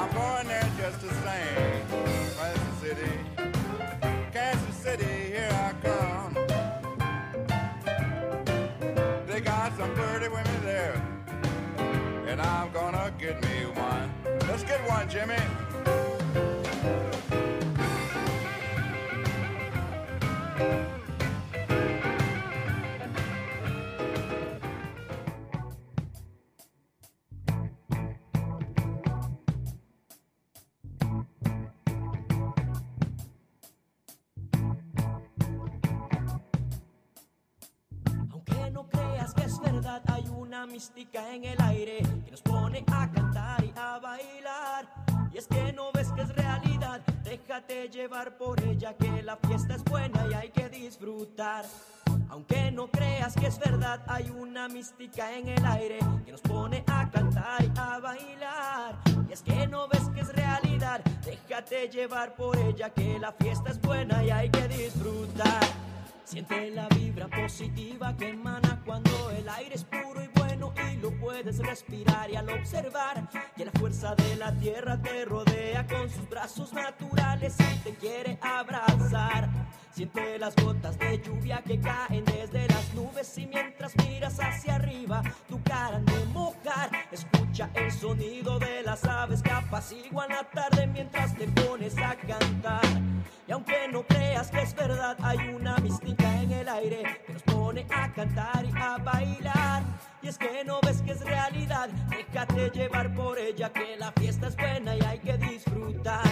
I'm going there just the same. Kansas City, Kansas City, here I come. They got some pretty women there, and I'm gonna get me one. Let's get one, Jimmy. Mística en el aire que nos pone a cantar y a bailar. Y es que no ves que es realidad, déjate llevar por ella que la fiesta es buena y hay que disfrutar. Aunque no creas que es verdad, hay una mística en el aire que nos pone a cantar y a bailar. Y es que no ves que es realidad, déjate llevar por ella que la fiesta es buena y hay que disfrutar. Siente la vibra positiva que emana cuando el aire es puro y bueno y lo puedes respirar y al observar que la fuerza de la tierra te rodea con sus brazos naturales y te quiere abrazar. Siente las gotas de lluvia que caen desde las nubes y mientras miras hacia arriba tu cara de mojar. Escucha el sonido de las aves que apaciguan la tarde mientras te pones a cantar. Y aunque no creas que es verdad, hay una mística en el aire que nos pone a cantar y a bailar. Y es que no ves que es realidad, déjate llevar por ella que la fiesta es buena y hay que disfrutar.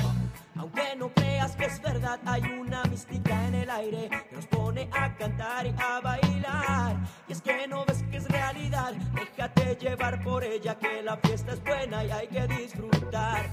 Aunque no creas que es verdad, hay una mística en el aire que nos pone a cantar y a bailar. Y es que no ves que es realidad, déjate llevar por ella que la fiesta es buena y hay que disfrutar.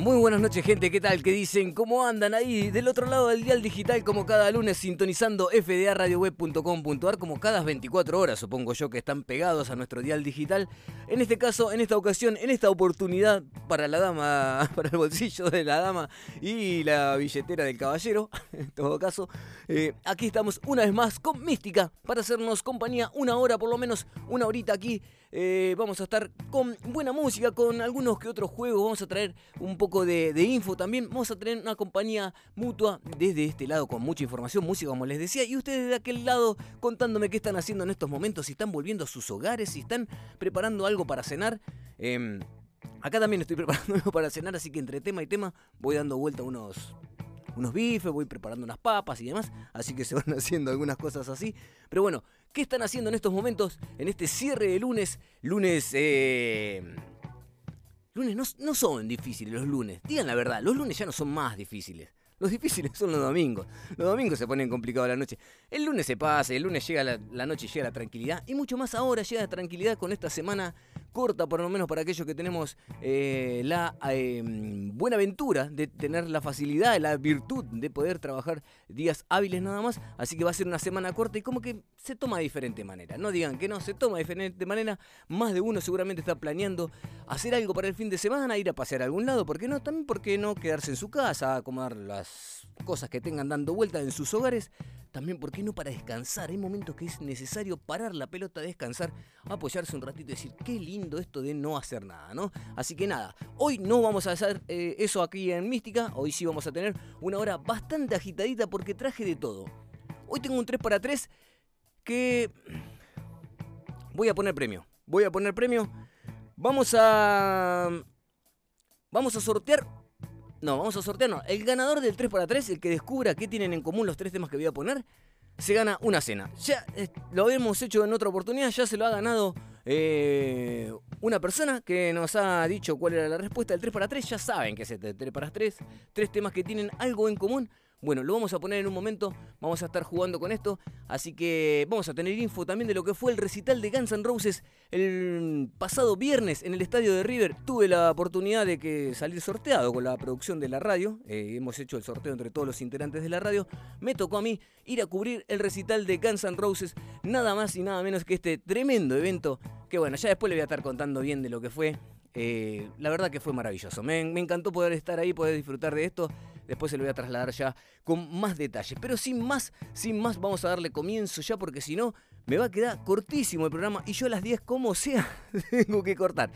Muy buenas noches, gente. ¿Qué tal? ¿Qué dicen? ¿Cómo andan ahí del otro lado del dial digital como cada lunes sintonizando fdaradioweb.com.ar como cada 24 horas, supongo yo que están pegados a nuestro dial digital. En este caso, en esta ocasión, en esta oportunidad para la dama, para el bolsillo de la dama y la billetera del caballero, en todo caso, eh, aquí estamos una vez más con Mística para hacernos compañía una hora, por lo menos una horita aquí. Eh, vamos a estar con buena música, con algunos que otros juegos. Vamos a traer un poco de, info también. Vamos a tener una compañía mutua desde este lado con mucha información, música, como les decía. Y ustedes de aquel lado contándome qué están haciendo en estos momentos. Si están volviendo a sus hogares, si están preparando algo para cenar. Eh, acá también estoy preparando algo para cenar, así que entre tema y tema voy dando vuelta unos unos bifes, voy preparando unas papas y demás, así que se van haciendo algunas cosas así. Pero bueno, ¿qué están haciendo en estos momentos, en este cierre de lunes? Lunes, eh... Lunes no, no son difíciles los lunes, digan la verdad, los lunes ya no son más difíciles. Los difíciles son los domingos. Los domingos se ponen complicados la noche. El lunes se pasa, el lunes llega la, la, noche, llega la tranquilidad. Y mucho más ahora llega la tranquilidad con esta semana corta, por lo menos para aquellos que tenemos eh, la eh, buena aventura de tener la facilidad, la virtud de poder trabajar días hábiles nada más. Así que va a ser una semana corta y como que se toma de diferente manera. No digan que no, se toma de diferente manera. Más de uno seguramente está planeando hacer algo para el fin de semana, ir a pasear a algún lado. ¿Por qué no? También, ¿por qué no quedarse en su casa, acomodar las cosas que tengan dando vuelta en sus hogares. También, ¿por qué no para descansar? Hay momentos que es necesario parar la pelota, descansar, apoyarse un ratito y decir, qué lindo esto de no hacer nada, ¿no? Así que nada, hoy no vamos a hacer eh, eso aquí en Mística, hoy sí vamos a tener una hora bastante agitadita porque traje de todo. Hoy tengo un 3 para 3 que... Voy a poner premio, voy a poner premio. Vamos a... Vamos a sortear no, vamos a sortear, no. El ganador del 3x3, el que descubra qué tienen en común los tres temas que voy a poner, se gana una cena. Ya eh, lo habíamos hecho en otra oportunidad, ya se lo ha ganado eh, una persona que nos ha dicho cuál era la respuesta del 3x3. Ya saben que es el 3x3, tres temas que tienen algo en común. Bueno, lo vamos a poner en un momento, vamos a estar jugando con esto, así que vamos a tener info también de lo que fue el recital de Guns N' Roses el pasado viernes en el estadio de River. Tuve la oportunidad de que salir sorteado con la producción de la radio, eh, hemos hecho el sorteo entre todos los integrantes de la radio, me tocó a mí ir a cubrir el recital de Guns N' Roses, nada más y nada menos que este tremendo evento, que bueno, ya después le voy a estar contando bien de lo que fue. Eh, la verdad que fue maravilloso, me, me encantó poder estar ahí, poder disfrutar de esto después se lo voy a trasladar ya con más detalles. Pero sin más, sin más, vamos a darle comienzo ya porque si no, me va a quedar cortísimo el programa y yo a las 10, como sea, tengo que cortar.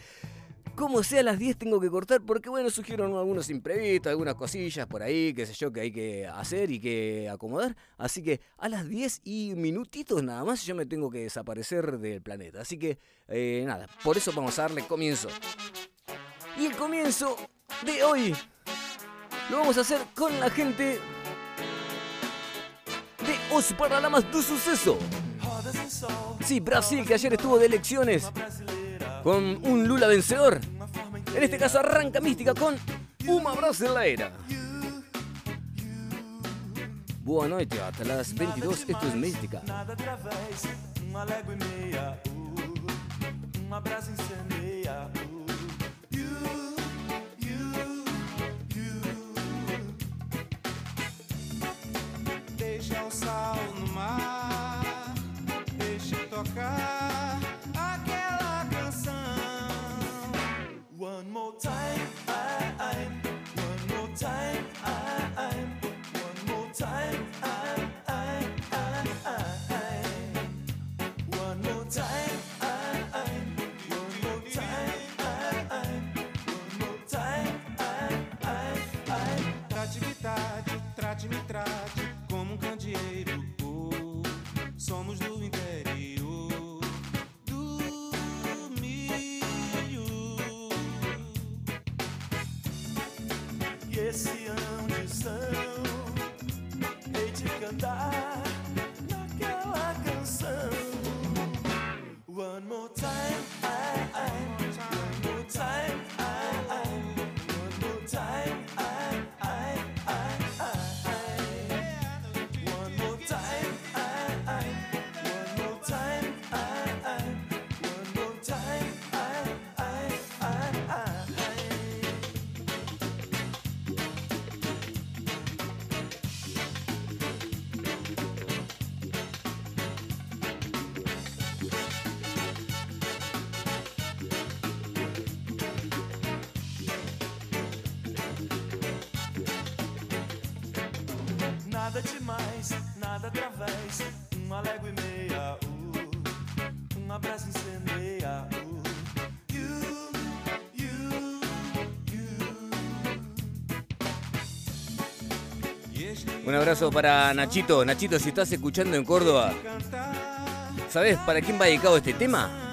Como sea, a las 10 tengo que cortar porque, bueno, surgieron algunos imprevistos, algunas cosillas por ahí, qué sé yo, que hay que hacer y que acomodar. Así que a las 10 y minutitos nada más yo me tengo que desaparecer del planeta. Así que, eh, nada, por eso vamos a darle comienzo. Y el comienzo de hoy lo vamos a hacer con la gente de Os Paralamas do Suceso. Sí, Brasil, que ayer estuvo de elecciones con un Lula vencedor. En este caso arranca Mística con Uma Brasileira. Boa noite, hasta las 22, esto es Mística. Time, Un abrazo para Nachito. Nachito, si estás escuchando en Córdoba, ¿sabes para quién va dedicado este tema?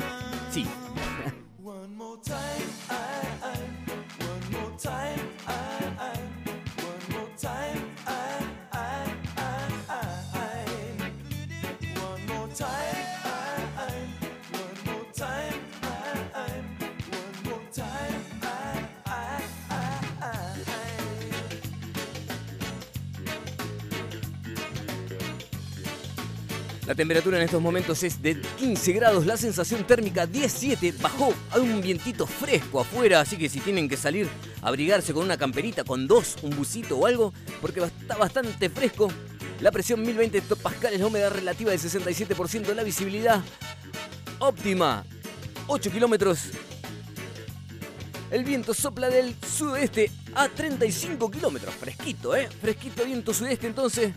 Temperatura en estos momentos es de 15 grados, la sensación térmica 17, bajó, hay un vientito fresco afuera, así que si tienen que salir abrigarse con una camperita, con dos, un busito o algo, porque está bastante fresco. La presión 1020 hectopascales, la humedad relativa del 67%, la visibilidad óptima, 8 kilómetros. El viento sopla del sudeste a 35 kilómetros, fresquito, ¿eh? Fresquito viento sudeste entonces.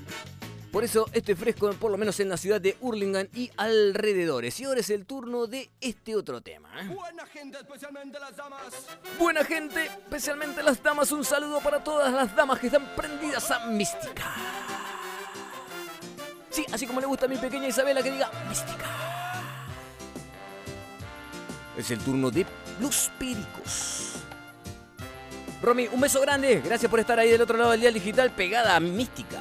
Por eso este fresco, por lo menos en la ciudad de Hurlingham y alrededores. Y ahora es el turno de este otro tema. ¿eh? Buena gente, especialmente las damas. Buena gente, especialmente las damas, un saludo para todas las damas que están prendidas a mística. Sí, así como le gusta a mi pequeña Isabela que diga mística. Es el turno de los pericos. Romy, un beso grande. Gracias por estar ahí del otro lado del dial digital pegada a mística.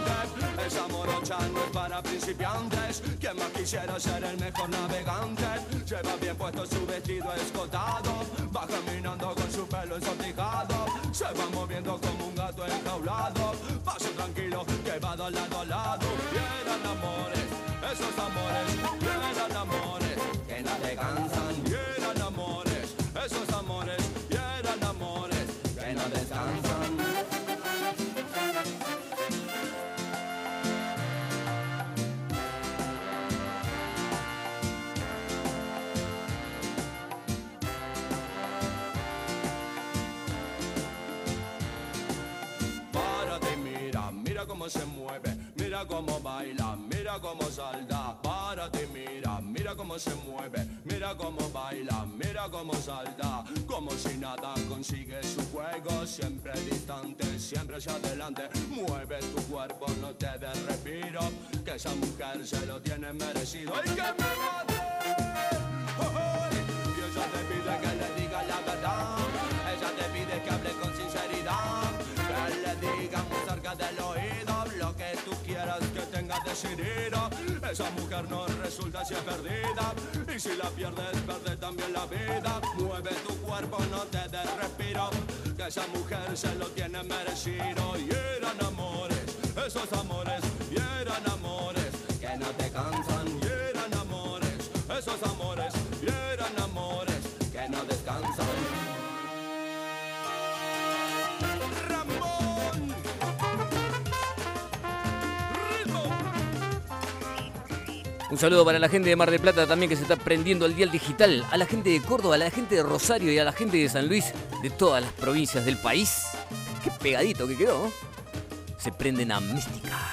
esa morocha no es para principiantes. Quien más quisiera ser el mejor navegante. Lleva bien puesto su vestido escotado. Va caminando con su pelo ensortijado Se va moviendo como un gato enjaulado. Paso tranquilo que va lado a lado. Y amores, esos amores. Mira cómo baila, mira cómo salta, párate mira, mira cómo se mueve, mira cómo baila, mira cómo salta, como si nada consigue su juego, siempre distante, siempre hacia adelante, mueve tu cuerpo, no te des respiro, que esa mujer se lo tiene merecido. Esa mujer no resulta si es perdida, y si la pierdes, pierde también la vida. Mueve tu cuerpo, no te des respiro, que esa mujer se lo tiene merecido. Y eran amores, esos amores, y eran amores. Que no te cansan, y eran amores, esos amores, Un saludo para la gente de Mar del Plata también que se está prendiendo al dial digital, a la gente de Córdoba, a la gente de Rosario y a la gente de San Luis, de todas las provincias del país. Qué pegadito que quedó. Se prenden a mística.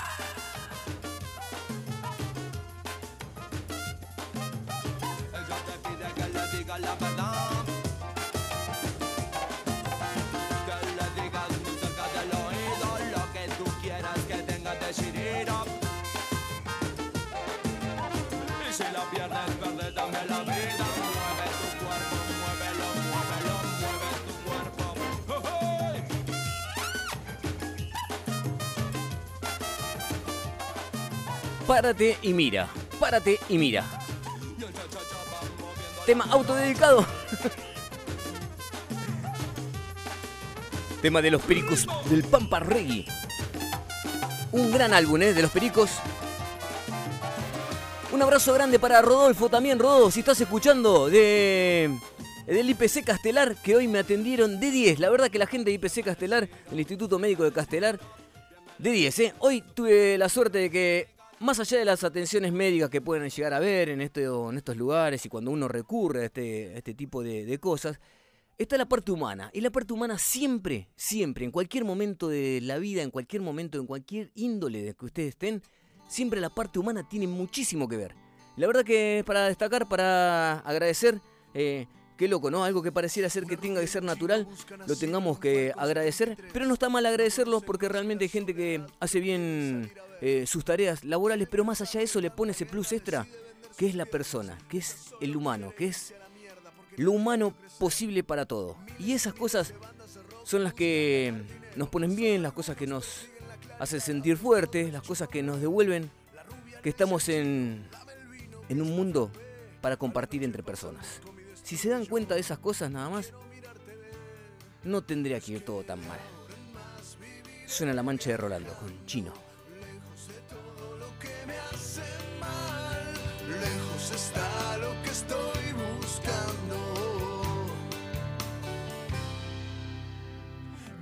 Párate y mira. Párate y mira. Tema autodedicado. Tema de los pericos del Pampa Reggae. Un gran álbum, ¿eh? De los pericos. Un abrazo grande para Rodolfo también, Rodolfo, si estás escuchando de del IPC Castelar, que hoy me atendieron de 10. La verdad que la gente de IPC Castelar, el Instituto Médico de Castelar, de 10, ¿eh? Hoy tuve la suerte de que, más allá de las atenciones médicas que pueden llegar a ver en, esto- en estos lugares y cuando uno recurre a este, este tipo de, cosas, está la parte humana. Y la parte humana siempre, siempre, en cualquier momento de la vida, en cualquier momento, en cualquier índole de que ustedes estén, siempre la parte humana tiene muchísimo que ver. La verdad que para destacar, para agradecer, eh, qué loco, ¿no? Algo que pareciera ser que tenga que ser natural, lo tengamos que agradecer, pero no está mal agradecerlo porque realmente hay gente que hace bien eh, sus tareas laborales, pero más allá de eso le pone ese plus extra, que es la persona, que es el humano, que es lo humano posible para todo. Y esas cosas son las que nos ponen bien, las cosas que nos hacen sentir fuertes, las cosas que nos devuelven que estamos en, en un mundo para compartir entre personas. Si se dan cuenta de esas cosas nada más, no tendría que ir todo tan mal. Suena la mancha de Rolando con Chino. Está lo que estoy buscando.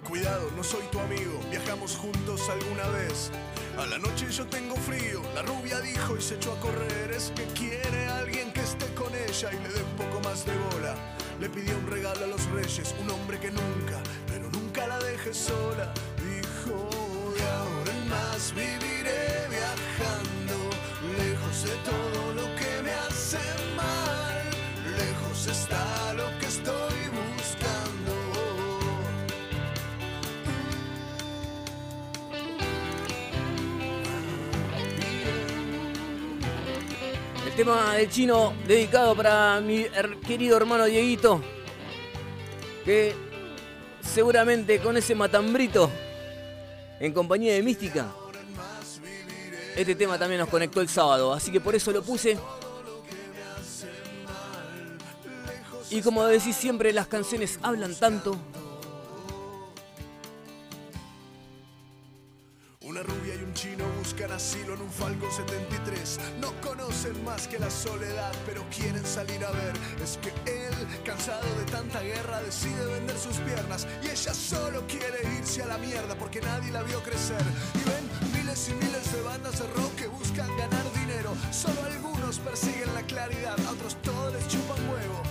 Cuidado, no soy tu amigo, viajamos juntos alguna vez. A la noche yo tengo frío, la rubia dijo y se echó a correr. Es que quiere alguien que esté con ella y le dé un poco más de bola. Le pidió un regalo a los reyes, un hombre que nunca, pero nunca la deje sola. Dijo, de ahora en más viviré viajando, lejos de todo lo que tema del chino dedicado para mi querido hermano Dieguito, que seguramente con ese matambrito en compañía de Mística, este tema también nos conectó el sábado, así que por eso lo puse. Y como decís siempre, las canciones hablan tanto. Una rubia y un chino buscan asilo en un Falcon 73. No conocen más que la soledad, pero quieren salir a ver. Es que él, cansado de tanta guerra, decide vender sus piernas. Y ella solo quiere irse a la mierda porque nadie la vio crecer. Y ven miles y miles de bandas de rock que buscan ganar dinero. Solo algunos persiguen la claridad, a otros todos les chupan huevo.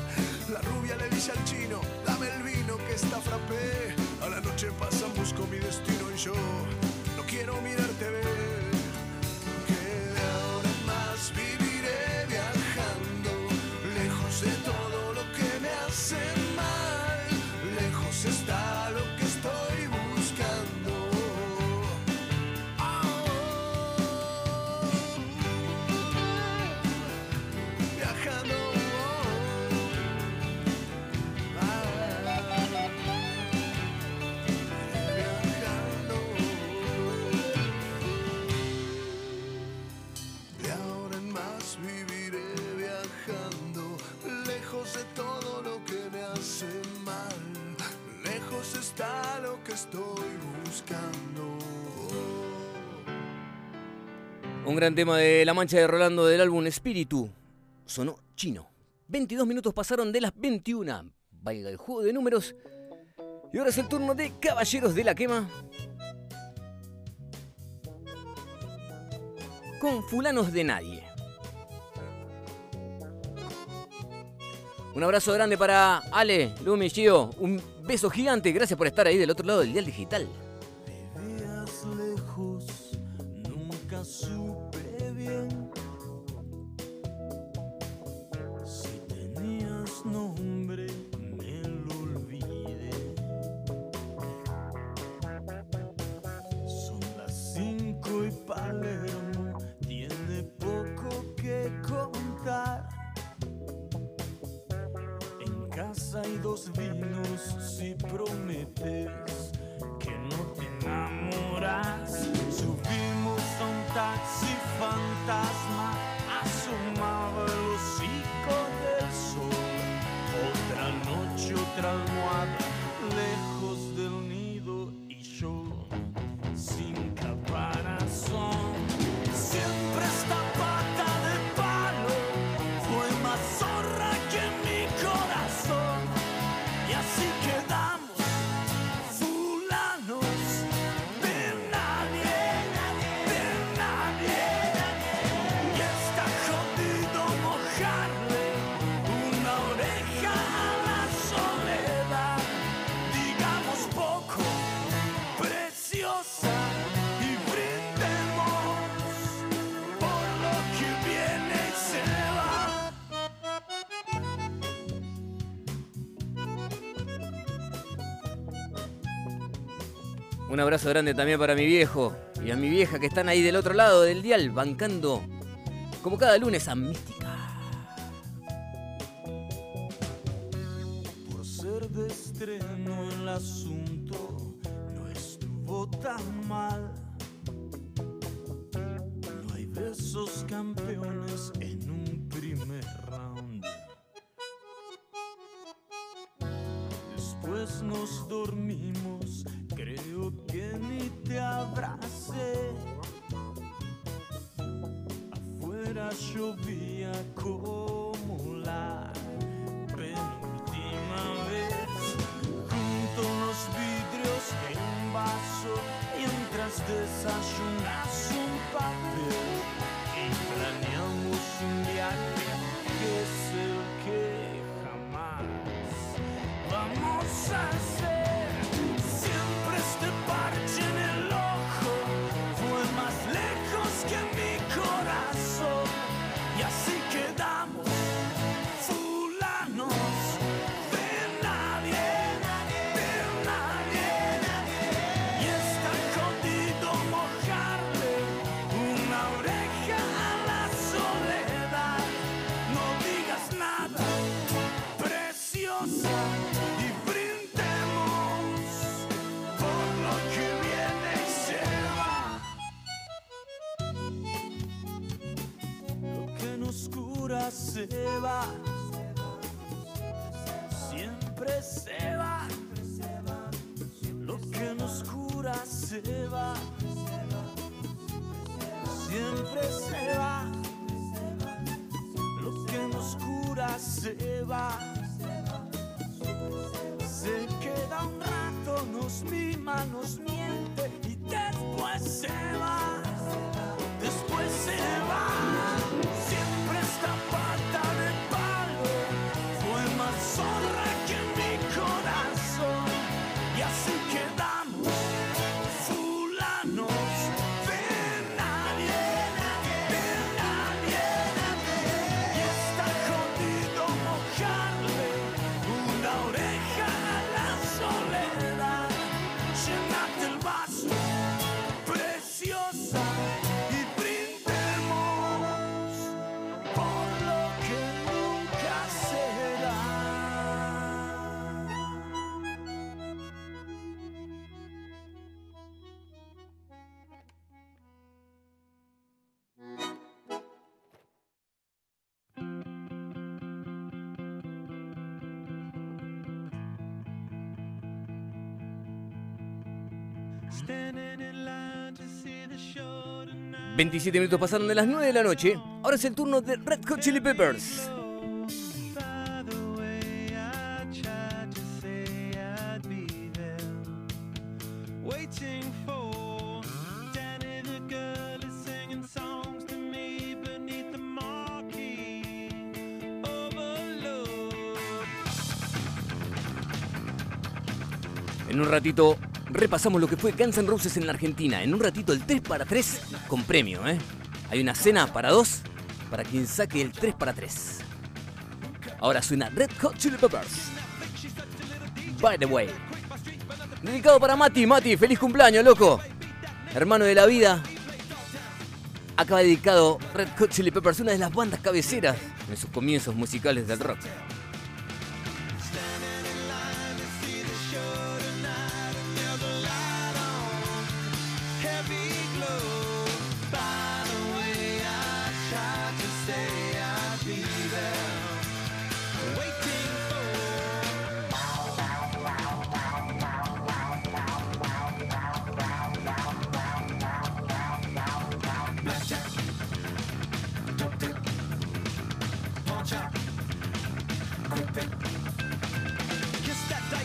La rubia le dice al chino, dame el vino que está frappé. A la noche pasan, busco mi destino y yo quiero mirarte, estoy buscando. Un gran tema de La Mancha de Rolando del álbum Espíritu. Sonó chino. 22 minutos pasaron de las 21. Valga el juego de números. Y ahora es el turno de Caballeros de la Quema. Con fulanos de nadie. Un abrazo grande para Ale, Lumi, Un Beso gigante, gracias por estar ahí del otro lado del dial digital. Vivías lejos, nunca supe bien si tenías nombre. me lo olvidé. Son las 5 y Palermo tiene poco que contar. En casa hay dos vidas se prometer. Un abrazo grande también para mi viejo y a mi vieja que están ahí del otro lado del dial, bancando como cada lunes a esse acham, acham papel. れは ...27 minutos pasaron de las 9 de la noche... ...ahora es el turno de Red Hot Chili Peppers... En un ratito repasamos lo que fue Guns N' Roses en la Argentina. En un ratito el 3 para 3 con premio, ¿eh? Hay una cena para dos para quien saque el 3 para 3. Ahora suena Red Hot Chili Peppers. By the way. Dedicado para Mati. Mati, feliz cumpleaños, loco. Hermano de la vida. Acaba dedicado Red Hot Chili Peppers, una de las bandas cabeceras en sus comienzos musicales del rock.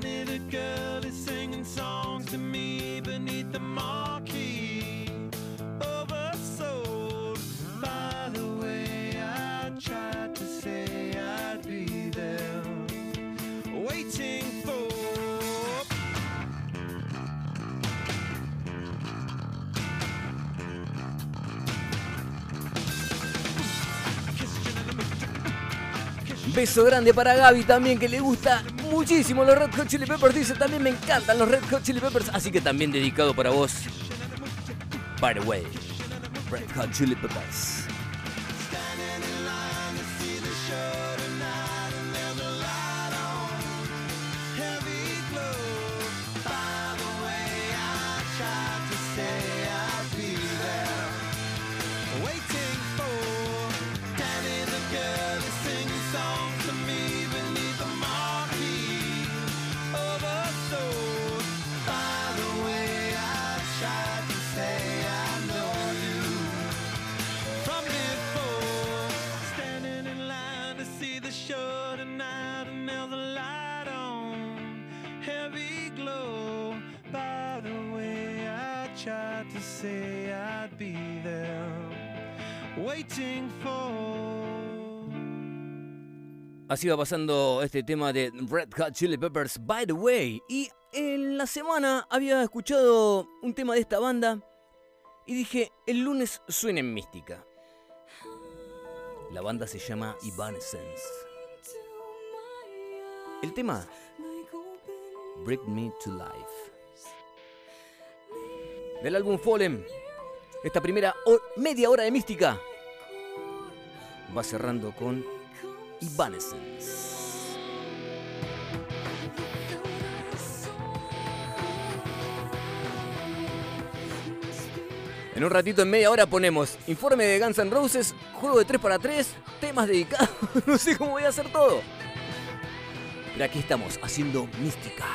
Danny the girl is singing songs to me beneath the marquee oversold by the way I tried to say I'd be there waiting for Beso grande para Gaby también, que le gusta muchísimo los Red Hot Chili Peppers. Dice, también me encantan los Red Hot Chili Peppers. Así que también dedicado para vos. By the way, Red Hot Chili Peppers. To say I'd be there waiting for Así va pasando este tema de Red Hot Chili Peppers, by the way. Y en la semana había escuchado un tema de esta banda y dije, el lunes suena en mística. La banda se llama Evanescence. El tema, Bring Me to Life. Del álbum Fallen, esta primera media hora de mística va cerrando con Evanescence. En un ratito, en media hora, ponemos informe de Guns N' Roses, juego de 3 para 3, temas dedicados, no sé cómo voy a hacer todo. Pero aquí estamos, haciendo mística.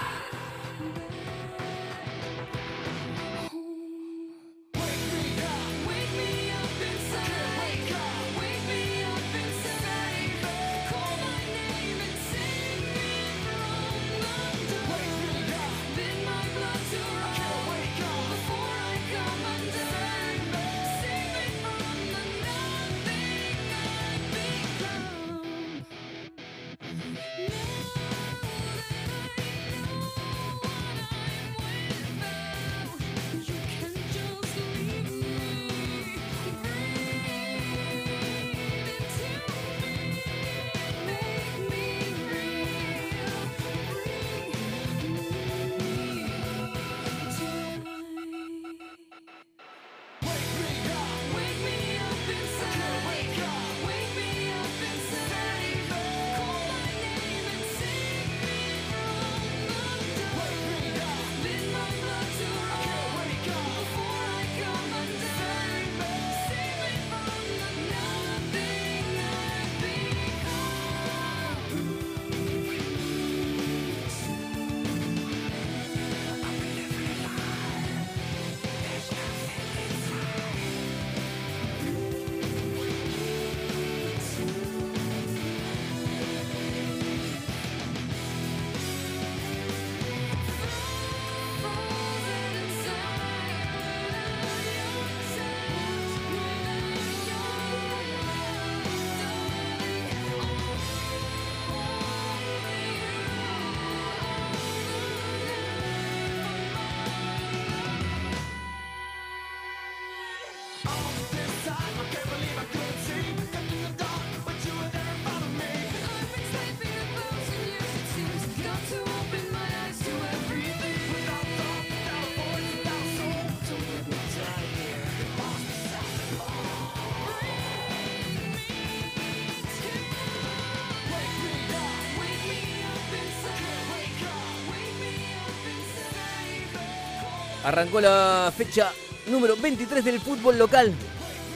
Arrancó la fecha número 23 del fútbol local.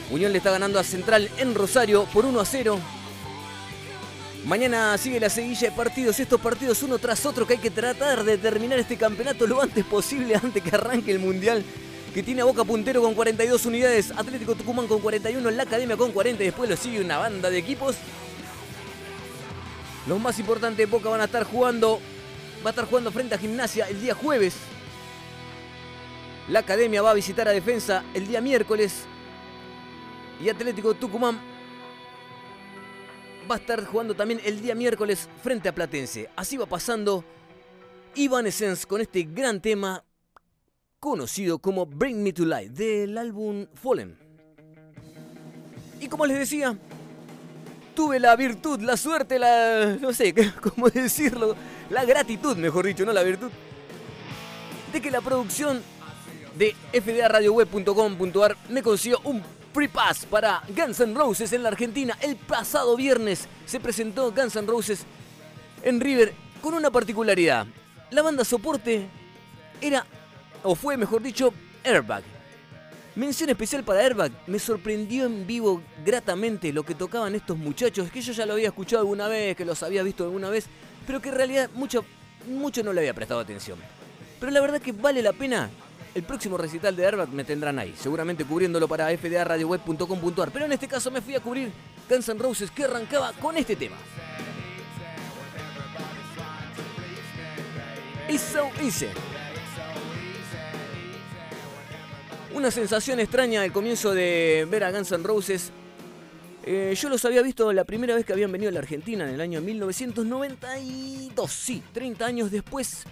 Unión le está ganando a Central en Rosario por 1 a 0. Mañana sigue la seguilla de partidos, estos partidos uno tras otro que hay que tratar de terminar este campeonato lo antes posible antes que arranque el Mundial. Que tiene a Boca puntero con 42 unidades, Atlético Tucumán con 41, la Academia con 40 y después lo sigue una banda de equipos. Los más importantes de Boca van a estar jugando, va a estar jugando frente a Gimnasia el día jueves la Academia va a visitar a Defensa el día miércoles. Y Atlético Tucumán va a estar jugando también el día miércoles frente a Platense. Así va pasando Essence con este gran tema conocido como Bring Me to Life del álbum Fallen. Y como les decía, tuve la virtud, la suerte, la... no sé cómo decirlo, la gratitud, mejor dicho, no la virtud, de que la producción de fdaradioweb.com.ar me consiguió un free pass para Guns N' Roses en la Argentina. El pasado viernes se presentó Guns N' Roses en River con una particularidad. La banda soporte era, o fue mejor dicho, Airbag. Mención especial para Airbag. Me sorprendió en vivo gratamente lo que tocaban estos muchachos, que yo ya lo había escuchado alguna vez, que los había visto alguna vez, pero que en realidad mucho, mucho no le había prestado atención. Pero la verdad que vale la pena el próximo recital de Airbag me tendrán ahí, seguramente cubriéndolo para fdaradioweb.com.ar. Pero en este caso me fui a cubrir Guns N' Roses que arrancaba con este tema. It's so easy. Una sensación extraña al comienzo de ver a Guns N' Roses. Eh, yo los había visto la primera vez que habían venido a la Argentina en el año 1992. Sí, 30 años después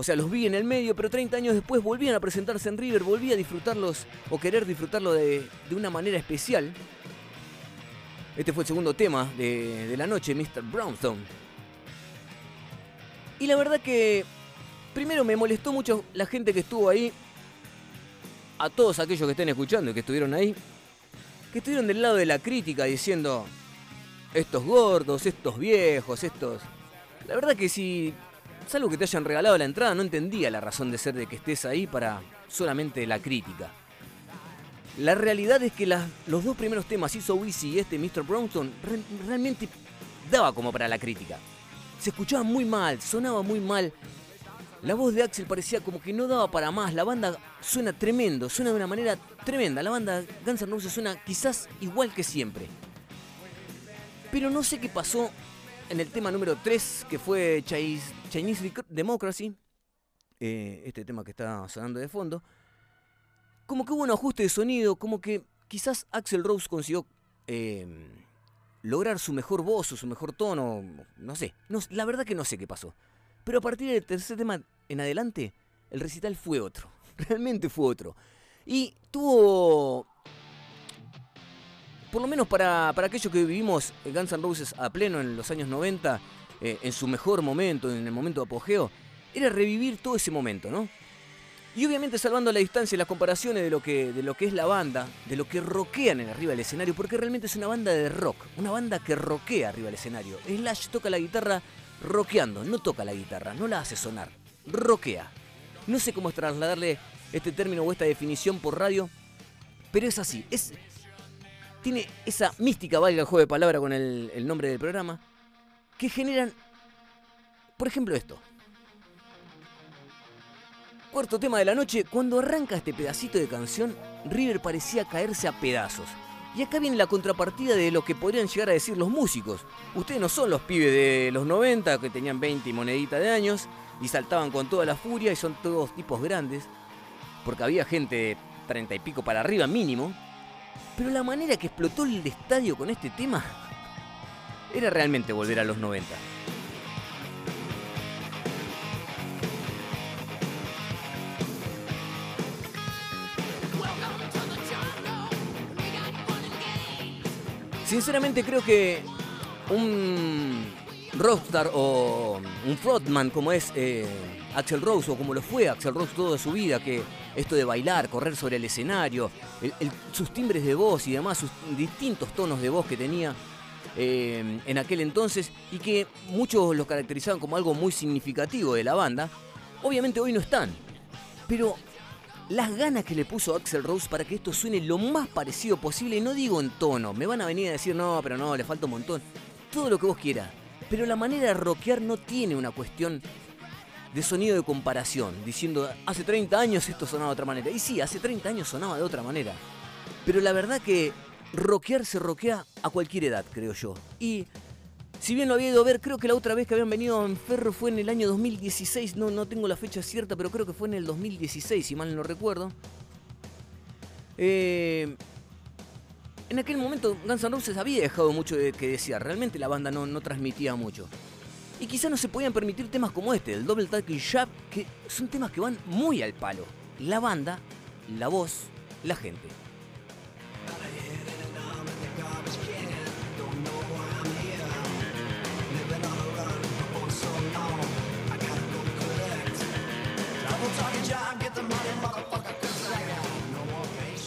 o sea, los vi en el medio, pero 30 años después volvían a presentarse en River, volví a disfrutarlos o querer disfrutarlo de, una manera especial. Este fue el segundo tema de, la noche, Mr. Brownstone. Y la verdad que primero me molestó mucho la gente que estuvo ahí, a todos aquellos que estén escuchando y que estuvieron ahí, que estuvieron del lado de la crítica diciendo, estos gordos, estos viejos, estos... La verdad que si Salvo que te hayan regalado la entrada, no entendía la razón de ser de que estés ahí para solamente la crítica. La realidad es que los dos primeros temas, hizo Wizzy y este Mr. Brownstone, realmente daba como para la crítica. Se escuchaba muy mal, sonaba muy mal. La voz de Axel parecía como que no daba para más. La banda suena tremendo, suena de una manera tremenda. La banda Guns N' Roses suena quizás igual que siempre. Pero no sé qué pasó en el tema número 3, que fue Chinese, Democracy, eh, este tema que está sonando de fondo, como que hubo un ajuste de sonido, como que quizás Axel Rose consiguió em, lograr su mejor voz o su mejor tono, no sé, no, la verdad que no sé qué pasó. Pero a partir del tercer tema en adelante, el recital fue otro, realmente fue otro. Y tuvo por lo menos para, aquellos que vivimos Guns N' Roses a pleno en los años 90, eh, en su mejor momento, en el momento de apogeo, era revivir todo ese momento, ¿no? Y obviamente salvando la distancia y las comparaciones de lo, que, de lo que es la banda, de lo que rockean en arriba del escenario, porque realmente es una banda de rock, una banda que rockea arriba del escenario. Slash toca la guitarra rockeando, no toca la guitarra, no la hace sonar, rockea. No sé cómo trasladarle este término o esta definición por radio, pero es así, es tiene esa mística, valga el juego de palabra con el, nombre del programa, que generan, por ejemplo, esto. Cuarto tema de la noche, cuando arranca este pedacito de canción, River parecía caerse a pedazos. Y acá viene la contrapartida de lo que podrían llegar a decir los músicos. Ustedes no son los pibes de los 90 que tenían 20 y monedita de años y saltaban con toda la furia y son todos tipos grandes. Porque había gente de 30 y pico para arriba mínimo. Pero la manera que explotó el estadio con este tema era realmente volver a los 90. Sinceramente creo que un rockstar o un frontman como es eh, Axel Rose o como lo fue Axel Rose toda su vida, que esto de bailar, correr sobre el escenario, sus timbres de voz y demás, sus distintos tonos de voz que tenía eh, en aquel entonces y que muchos los caracterizaban como algo muy significativo de la banda, obviamente hoy no están. Pero las ganas que le puso Axel Rose para que esto suene lo más parecido posible, y no digo en tono, me van a venir a decir no, pero no, le falta un montón, todo lo que vos quieras. Pero la manera de rockear no tiene una cuestión de sonido de comparación, diciendo hace 30 años esto sonaba de otra manera. Y sí, hace 30 años sonaba de otra manera. Pero la verdad que rockear se rockea a cualquier edad, creo yo. Y si bien lo había ido a ver, creo que la otra vez que habían venido en Ferro fue en el año 2016. No, no tengo la fecha cierta, pero creo que fue en el 2016, si mal no recuerdo. Eh, en aquel momento Guns N' Roses había dejado mucho de que desear. Realmente la banda no, no transmitía mucho. Y quizá no se podían permitir temas como este, el Double Tackle Jab, que son temas que van muy al palo. La banda, la voz, la gente.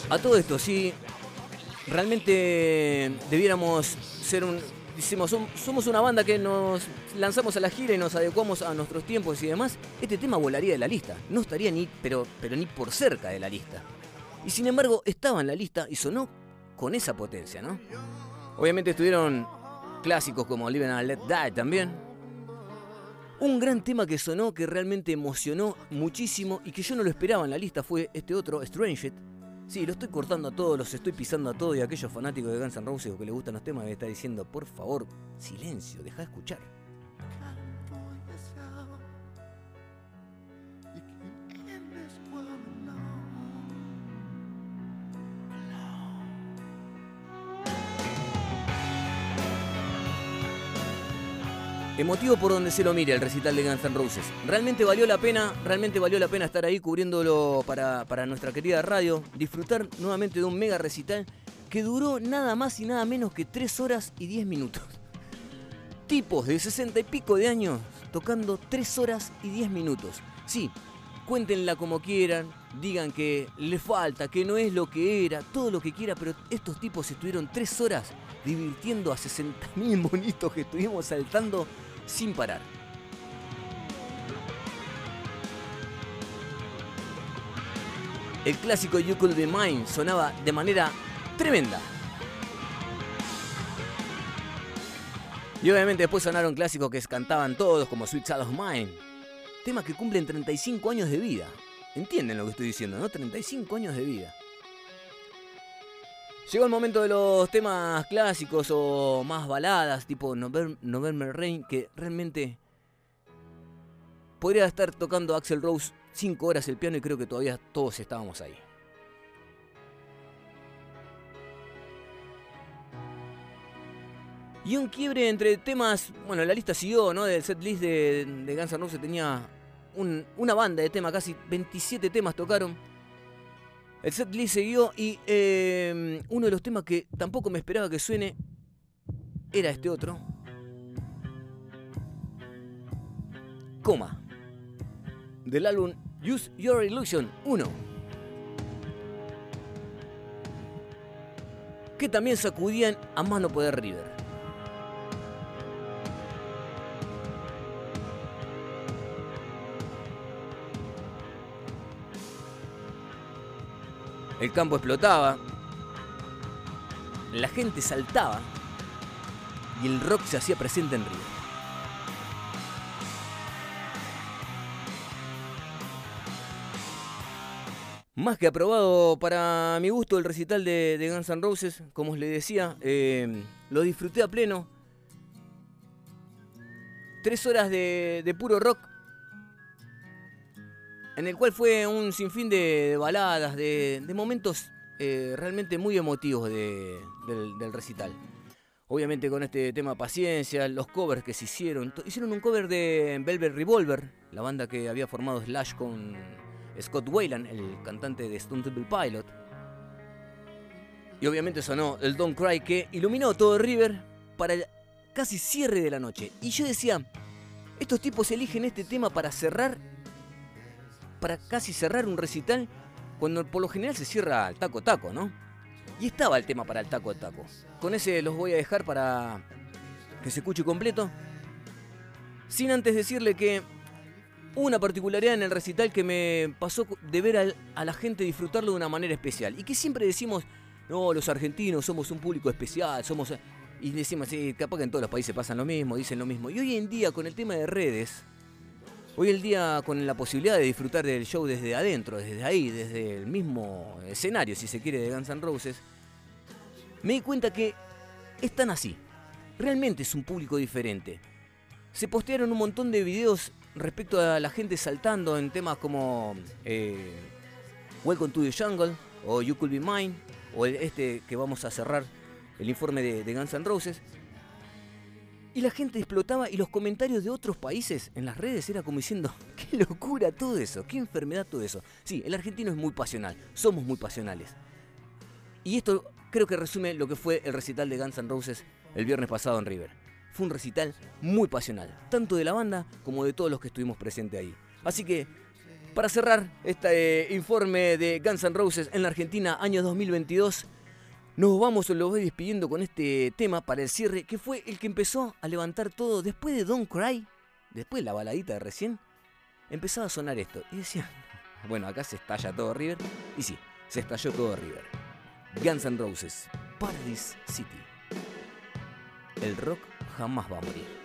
A todo esto, sí, realmente debiéramos ser un... Decimos, som- somos una banda que nos lanzamos a la gira y nos adecuamos a nuestros tiempos y demás. Este tema volaría de la lista. No estaría ni, pero, pero ni por cerca de la lista. Y sin embargo, estaba en la lista y sonó con esa potencia, ¿no? Obviamente estuvieron clásicos como Living and Let Die también. Un gran tema que sonó, que realmente emocionó muchísimo y que yo no lo esperaba en la lista fue este otro, Strange It. Sí, lo estoy cortando a todos, los estoy pisando a todos y aquellos fanáticos de Guns N' Roses o que les gustan los temas me está diciendo, por favor, silencio, deja de escuchar. Emotivo por donde se lo mire el recital de Guns N' Roses. Realmente valió la pena, realmente valió la pena estar ahí cubriéndolo para, para nuestra querida radio. Disfrutar nuevamente de un mega recital que duró nada más y nada menos que 3 horas y 10 minutos. Tipos de 60 y pico de años tocando 3 horas y 10 minutos. Sí, cuéntenla como quieran, digan que le falta, que no es lo que era, todo lo que quiera, pero estos tipos estuvieron 3 horas divirtiendo a 60.000 monitos que estuvimos saltando sin parar. El clásico You Could Be Mine sonaba de manera tremenda. Y obviamente después sonaron clásicos que cantaban todos, como Sweet Child of Mine. Temas que cumplen 35 años de vida. Entienden lo que estoy diciendo, ¿no? 35 años de vida. Llegó el momento de los temas clásicos o más baladas, tipo November, Rain, que realmente podría estar tocando Axel Rose 5 horas el piano y creo que todavía todos estábamos ahí. Y un quiebre entre temas, bueno, la lista siguió, ¿no? Del set list de, de Guns N' Roses tenía un- una banda de temas, casi 27 temas tocaron. El set list siguió y eh, uno de los temas que tampoco me esperaba que suene era este otro. Coma. Del álbum Use Your Illusion 1. Que también sacudían a mano poder River. El campo explotaba. La gente saltaba. Y el rock se hacía presente en River. Más que aprobado para mi gusto el recital de, Guns N' Roses, como os le decía, eh, lo disfruté a pleno. Tres horas de puro rock, en el cual fue un sinfín de, de baladas, de, momentos eh, realmente muy emotivos de- del, recital. Obviamente con este tema Paciencia, los covers que se hicieron. Hicieron un cover de Velvet Revolver, la banda que había formado Slash con Scott Wayland, el cantante de Stone Temple Pilot. Y obviamente sonó el Don't Cry que iluminó todo River para el casi cierre de la noche. Y yo decía, estos tipos eligen este tema para cerrar, para casi cerrar un recital, cuando por lo general se cierra al taco taco, ¿no? Y estaba el tema para el taco taco. Con ese los voy a dejar para que se escuche completo. Sin antes decirle que una particularidad en el recital que me pasó de ver a la gente disfrutarlo de una manera especial. Y que siempre decimos, no, los argentinos somos un público especial, somos... Y decimos, sí, capaz que en todos los países pasan lo mismo, dicen lo mismo. Y hoy en día, con el tema de redes, hoy en día con la posibilidad de disfrutar del show desde adentro, desde ahí, desde el mismo escenario, si se quiere, de Guns N' Roses, me di cuenta que es tan así. Realmente es un público diferente. Se postearon un montón de videos respecto a la gente saltando en temas como eh, Welcome to the Jungle o You Could Be Mine o este que vamos a cerrar el informe de, Guns N' Roses. Y la gente explotaba y los comentarios de otros países en las redes era como diciendo, qué locura todo eso, qué enfermedad todo eso. Sí, el argentino es muy pasional, somos muy pasionales. Y esto creo que resume lo que fue el recital de Guns N' Roses el viernes pasado en River. Fue un recital muy pasional, tanto de la banda como de todos los que estuvimos presentes ahí. Así que para cerrar este eh, informe de Guns N' Roses en la Argentina, año 2022, nos vamos, lo voy despidiendo con este tema para el cierre, que fue el que empezó a levantar todo después de Don't Cry, después de la baladita de recién, empezaba a sonar esto. Y decía, bueno, acá se estalla todo River. Y sí, se estalló todo River. Guns N' Roses, Paradise City. El rock jamás va a morir.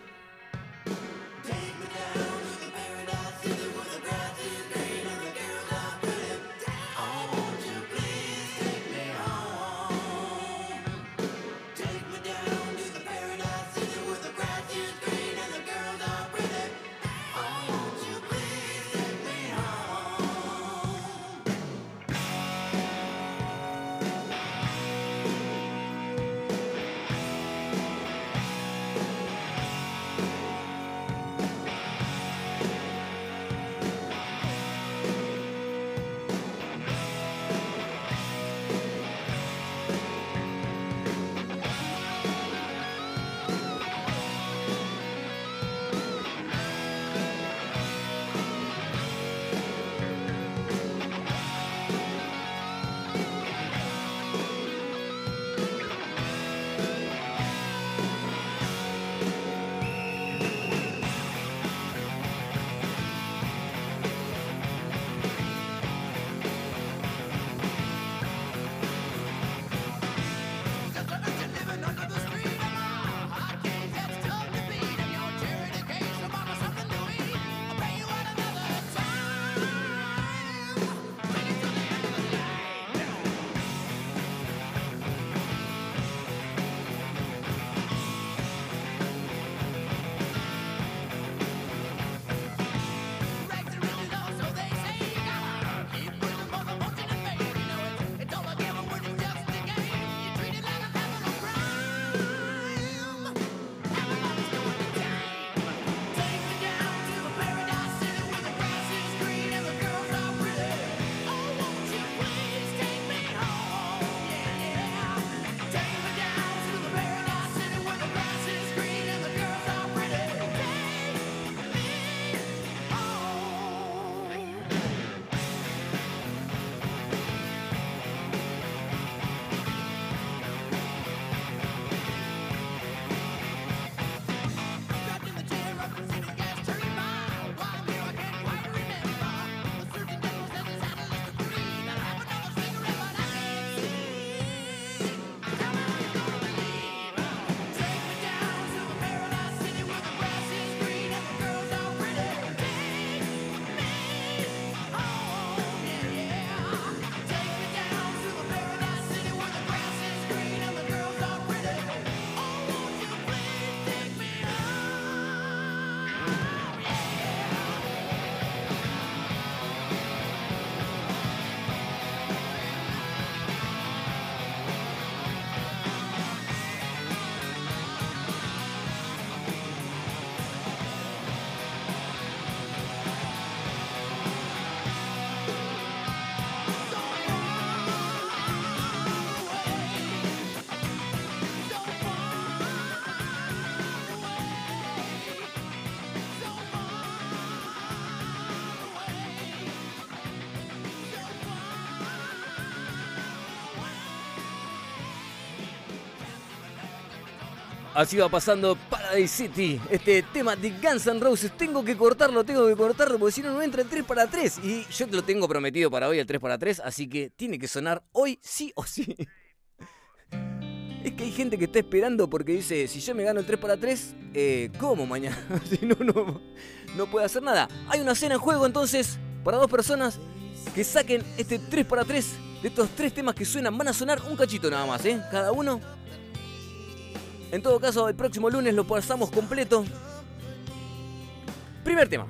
Así va pasando Paradise City, este tema de Guns N' Roses. Tengo que cortarlo, tengo que cortarlo, porque si no, no entra el 3 para 3. Y yo te lo tengo prometido para hoy, el 3 para 3, así que tiene que sonar hoy sí o sí. Es que hay gente que está esperando porque dice, si yo me gano el 3 para 3, eh, ¿cómo mañana? si no, no, no puede hacer nada. Hay una cena en juego entonces para dos personas que saquen este 3 para 3 de estos tres temas que suenan. Van a sonar un cachito nada más, ¿eh? Cada uno en todo caso, el próximo lunes lo pasamos completo. Primer tema.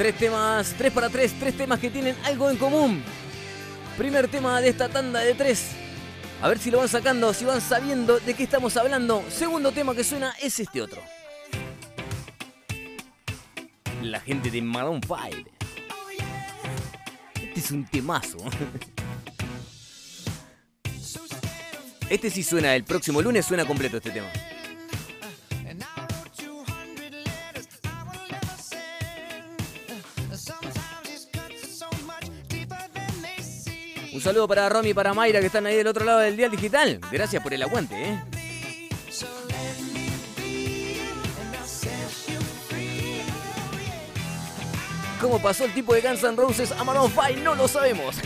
Tres temas, tres para tres, tres temas que tienen algo en común. Primer tema de esta tanda de tres. A ver si lo van sacando, si van sabiendo de qué estamos hablando. Segundo tema que suena es este otro. La gente de Maroon 5. Este es un temazo. Este sí suena, el próximo lunes suena completo este tema. Un saludo para Romy y para Mayra que están ahí del otro lado del dial digital. Gracias por el aguante, ¿eh? ¿Cómo pasó el tipo de Guns N' Roses a Maroon 5? No lo sabemos.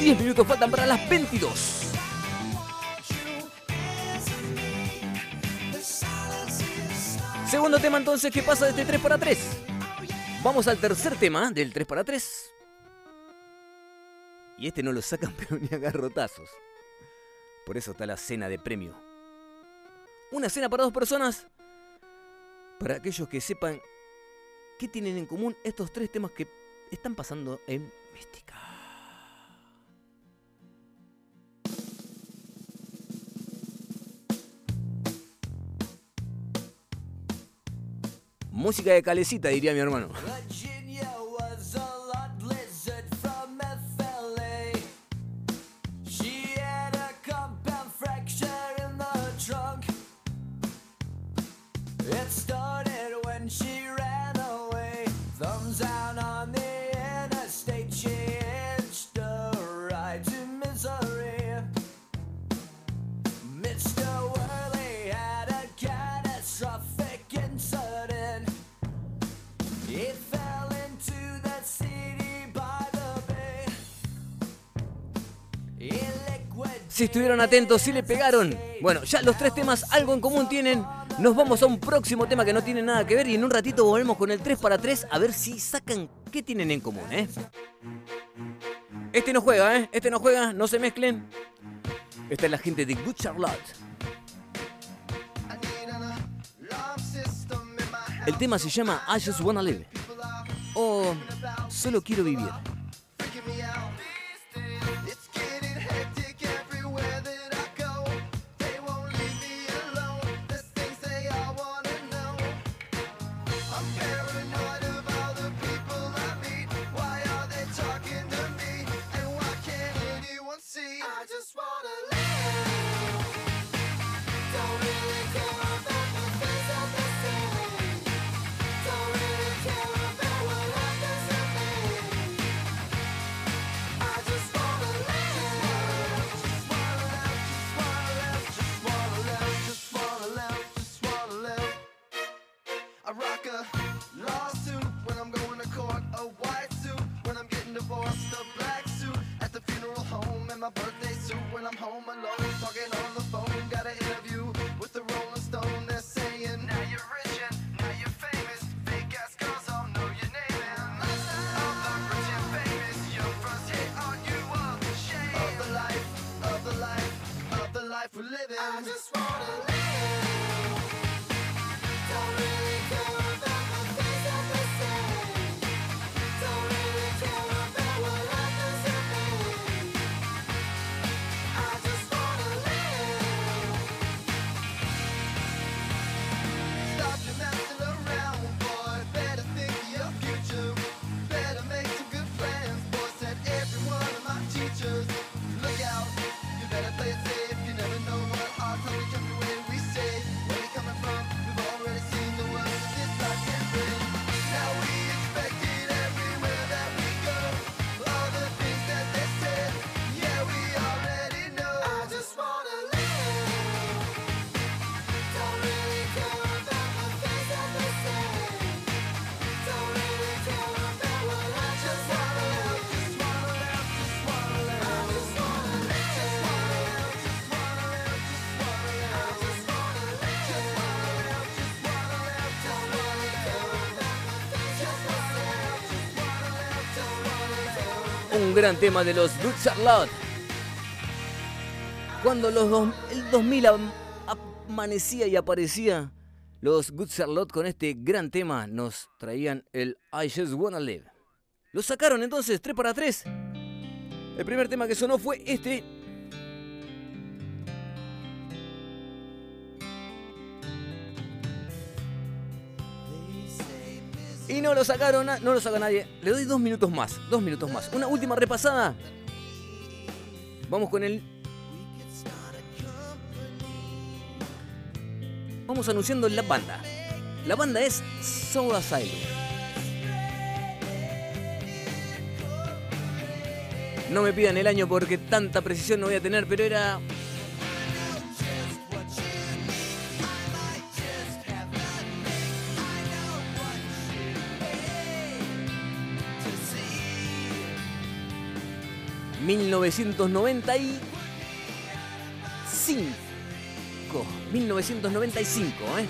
10 minutos faltan para las 22. Segundo tema entonces, ¿qué pasa de este 3 para 3? Vamos al tercer tema del 3 para 3. Y este no lo sacan pero ni a garrotazos. Por eso está la cena de premio. Una cena para dos personas. Para aquellos que sepan qué tienen en común estos tres temas que están pasando en Mística. Música de calecita, diría mi hermano. Si estuvieron atentos, si le pegaron. Bueno, ya los tres temas algo en común tienen. Nos vamos a un próximo tema que no tiene nada que ver y en un ratito volvemos con el 3 para 3 a ver si sacan qué tienen en común, ¿eh? Este no juega, ¿eh? Este no juega, no se mezclen. Esta es la gente de Good Charlotte. El tema se llama I Just Wanna Live. O Solo Quiero Vivir. Gran tema de los Good Charlotte. Cuando el 2000 am- amanecía y aparecía, los Good Charlotte con este gran tema nos traían el I Just Wanna Live. Lo sacaron entonces 3 para 3. El primer tema que sonó fue este. Y no lo sacaron, no lo saca nadie. Le doy dos minutos más, dos minutos más. Una última repasada. Vamos con el. Vamos anunciando la banda. La banda es Soul Asylum. No me pidan el año porque tanta precisión no voy a tener, pero era. ...1995... ...1995, ¿eh?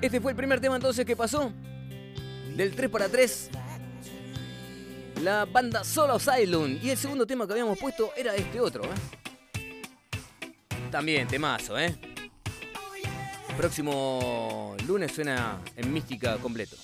Este fue el primer tema entonces que pasó. Del 3 para 3. La banda Solo Asylum. Y el segundo tema que habíamos puesto era este otro, ¿eh? También, temazo, ¿eh? Próximo lunes suena en Mística completo.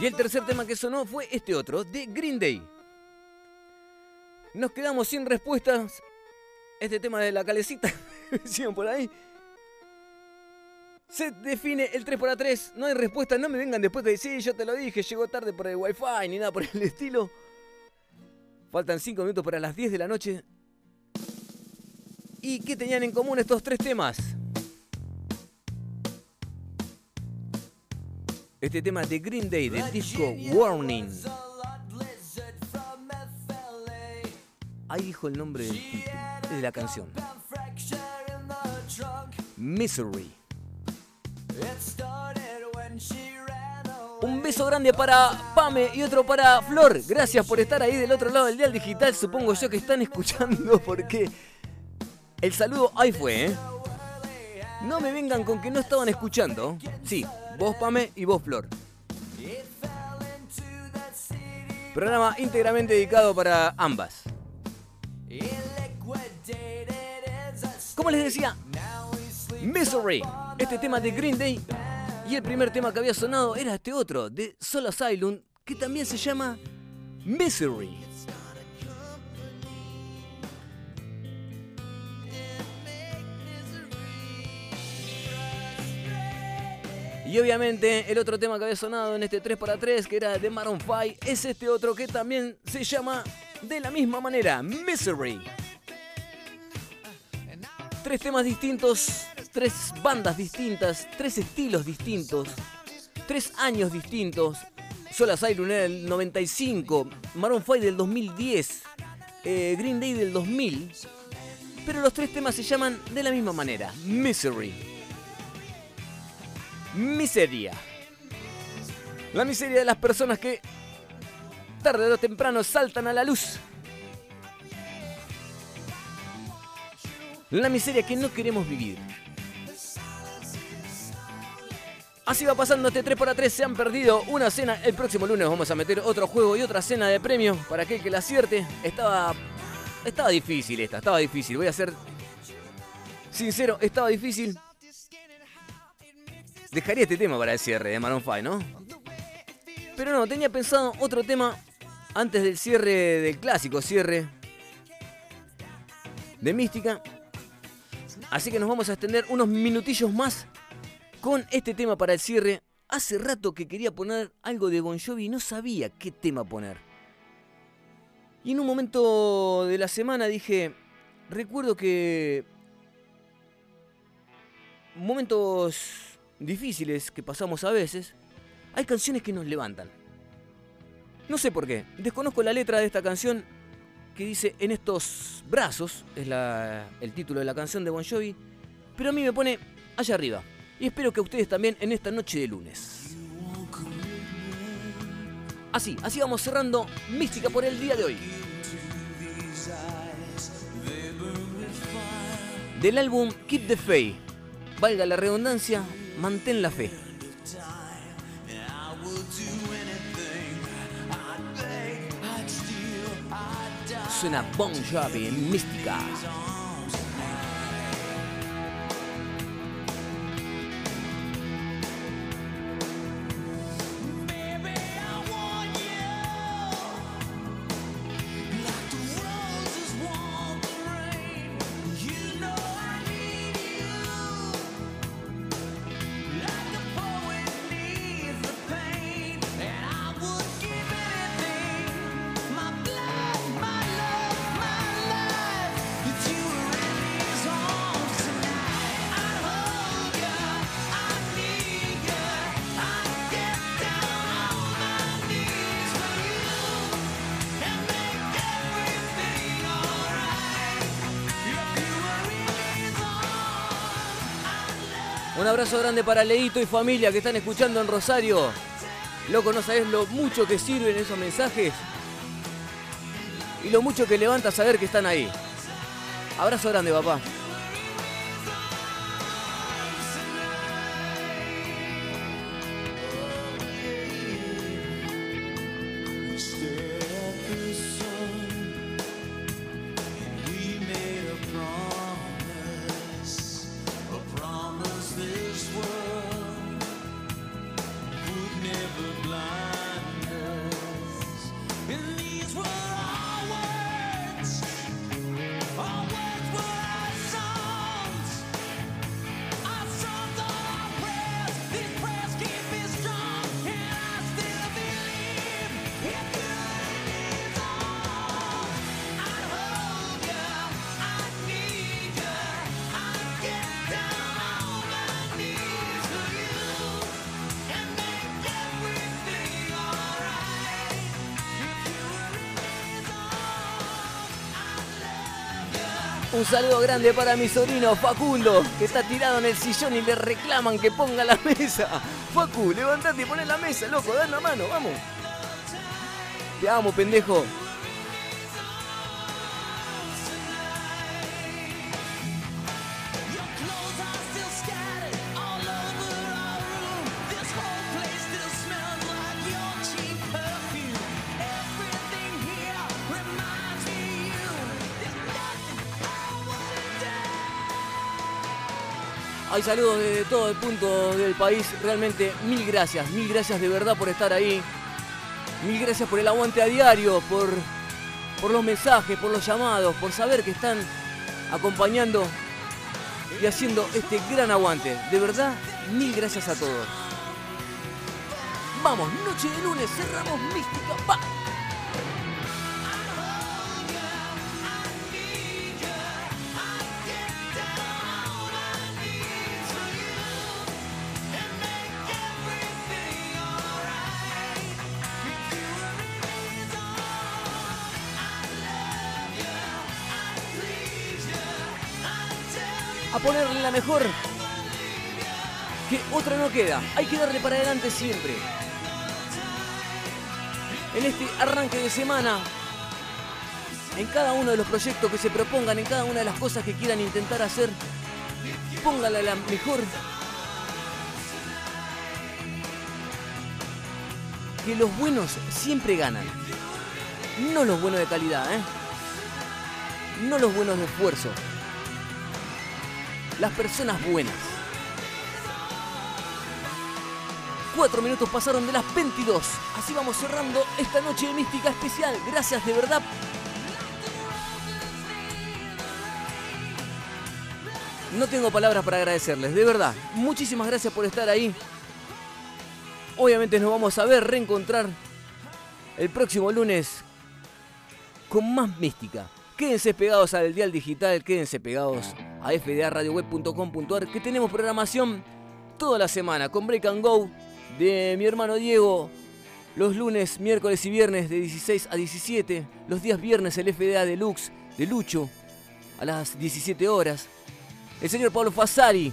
Y el tercer tema que sonó fue este otro, de Green Day. Nos quedamos sin respuestas. Este tema de la calecita, decían por ahí. Se define el 3x3, no hay respuesta, no me vengan después que sí, yo te lo dije, llegó tarde por el wifi ni nada por el estilo. Faltan 5 minutos para las 10 de la noche. ¿Y qué tenían en común estos tres temas? Este tema de Green Day del disco Warning. Ahí dijo el nombre del título, de la canción. Misery. Un beso grande para Pame y otro para Flor. Gracias por estar ahí del otro lado del dial digital. Supongo yo que están escuchando porque el saludo ahí fue, ¿eh? No me vengan con que no estaban escuchando. Sí, vos Pame y vos Flor. Programa íntegramente dedicado para ambas. Como les decía, Misery, este tema de Green Day. Y el primer tema que había sonado era este otro, de Soul Asylum, que también se llama Misery. Y obviamente el otro tema que había sonado en este 3x3, que era de Maroon 5, es este otro que también se llama de la misma manera, Misery. Tres temas distintos, tres bandas distintas, tres estilos distintos, tres años distintos. Soul Asylum del 95, Maroon 5 del 2010, eh, Green Day del 2000. Pero los tres temas se llaman de la misma manera, Misery. Miseria. La miseria de las personas que tarde o temprano saltan a la luz. La miseria que no queremos vivir. Así va pasando este 3x3, se han perdido una cena. El próximo lunes vamos a meter otro juego y otra cena de premio para aquel que la acierte. Estaba. Estaba difícil esta, estaba difícil. Voy a ser sincero, estaba difícil. Dejaría este tema para el cierre de Maroon 5, ¿no? Pero no, tenía pensado otro tema antes del cierre del clásico cierre de Mística. Así que nos vamos a extender unos minutillos más con este tema para el cierre. Hace rato que quería poner algo de Bon Jovi y no sabía qué tema poner. Y en un momento de la semana dije, recuerdo que momentos difíciles que pasamos a veces, hay canciones que nos levantan. No sé por qué, desconozco la letra de esta canción, que dice En estos brazos, es la- el título de la canción de Bon Jovi, pero a mí me pone allá arriba. Y espero que ustedes también en esta noche de lunes. Así, así vamos cerrando Mística por el día de hoy. Del álbum Keep the Faith, valga la redundancia, mantén la fe. Suena Bon Jovi en Mística. Un abrazo grande para Leito y familia que están escuchando en Rosario. Loco, no sabes lo mucho que sirven esos mensajes y lo mucho que levanta saber que están ahí. Abrazo grande, papá. Saludo grande para mi sobrino Facundo, que está tirado en el sillón y le reclaman que ponga la mesa. Facu, levantate y poné la mesa, loco, da la mano, vamos. Te amo, pendejo. Hay saludos de todo el punto del país. Realmente mil gracias, mil gracias de verdad por estar ahí. Mil gracias por el aguante a diario, por, por los mensajes, por los llamados, por saber que están acompañando y haciendo este gran aguante. De verdad, mil gracias a todos. Vamos, noche de lunes, cerramos Mística. Ponerle la mejor. Que otra no queda. Hay que darle para adelante siempre. En este arranque de semana, en cada uno de los proyectos que se propongan, en cada una de las cosas que quieran intentar hacer, póngale la mejor. Que los buenos siempre ganan. No los buenos de calidad, ¿eh? No los buenos de esfuerzo las personas buenas. Cuatro minutos pasaron de las 22. Así vamos cerrando esta noche de mística especial. Gracias de verdad. No tengo palabras para agradecerles, de verdad. Muchísimas gracias por estar ahí. Obviamente nos vamos a ver, reencontrar el próximo lunes con más mística. Quédense pegados al dial digital, quédense pegados a fdaradioweb.com.ar que tenemos programación toda la semana con Break and Go de mi hermano Diego Los lunes, miércoles y viernes de 16 a 17. Los días viernes el FDA Deluxe de Lucho a las 17 horas. El señor Pablo Fasari,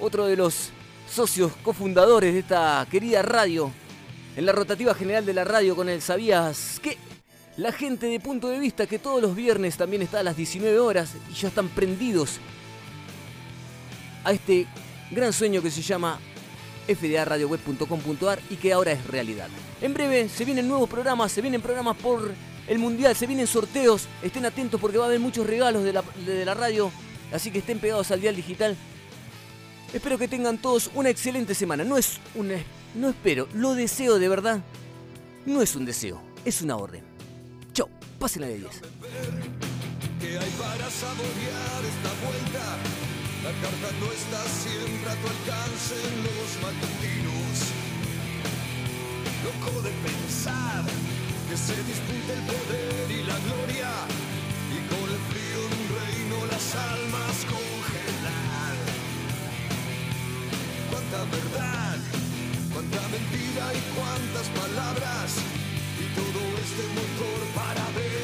otro de los socios cofundadores de esta querida radio, en la rotativa general de la radio con el ¿Sabías que La gente de punto de vista que todos los viernes también está a las 19 horas y ya están prendidos a este gran sueño que se llama fdaradioweb.com.ar y que ahora es realidad. En breve se vienen nuevos programas, se vienen programas por el Mundial, se vienen sorteos, estén atentos porque va a haber muchos regalos de la, de la radio, así que estén pegados al dial digital. Espero que tengan todos una excelente semana. No es un no espero, lo deseo de verdad. No es un deseo, es una orden. Chau, pásenla de 10. La carta no está siempre a tu alcance en los matutinos. Loco de pensar que se dispute el poder y la gloria. Y con el frío de un reino las almas congelar. Cuánta verdad, cuánta mentira y cuántas palabras. Y todo este motor para devastar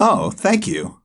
Oh, thank you.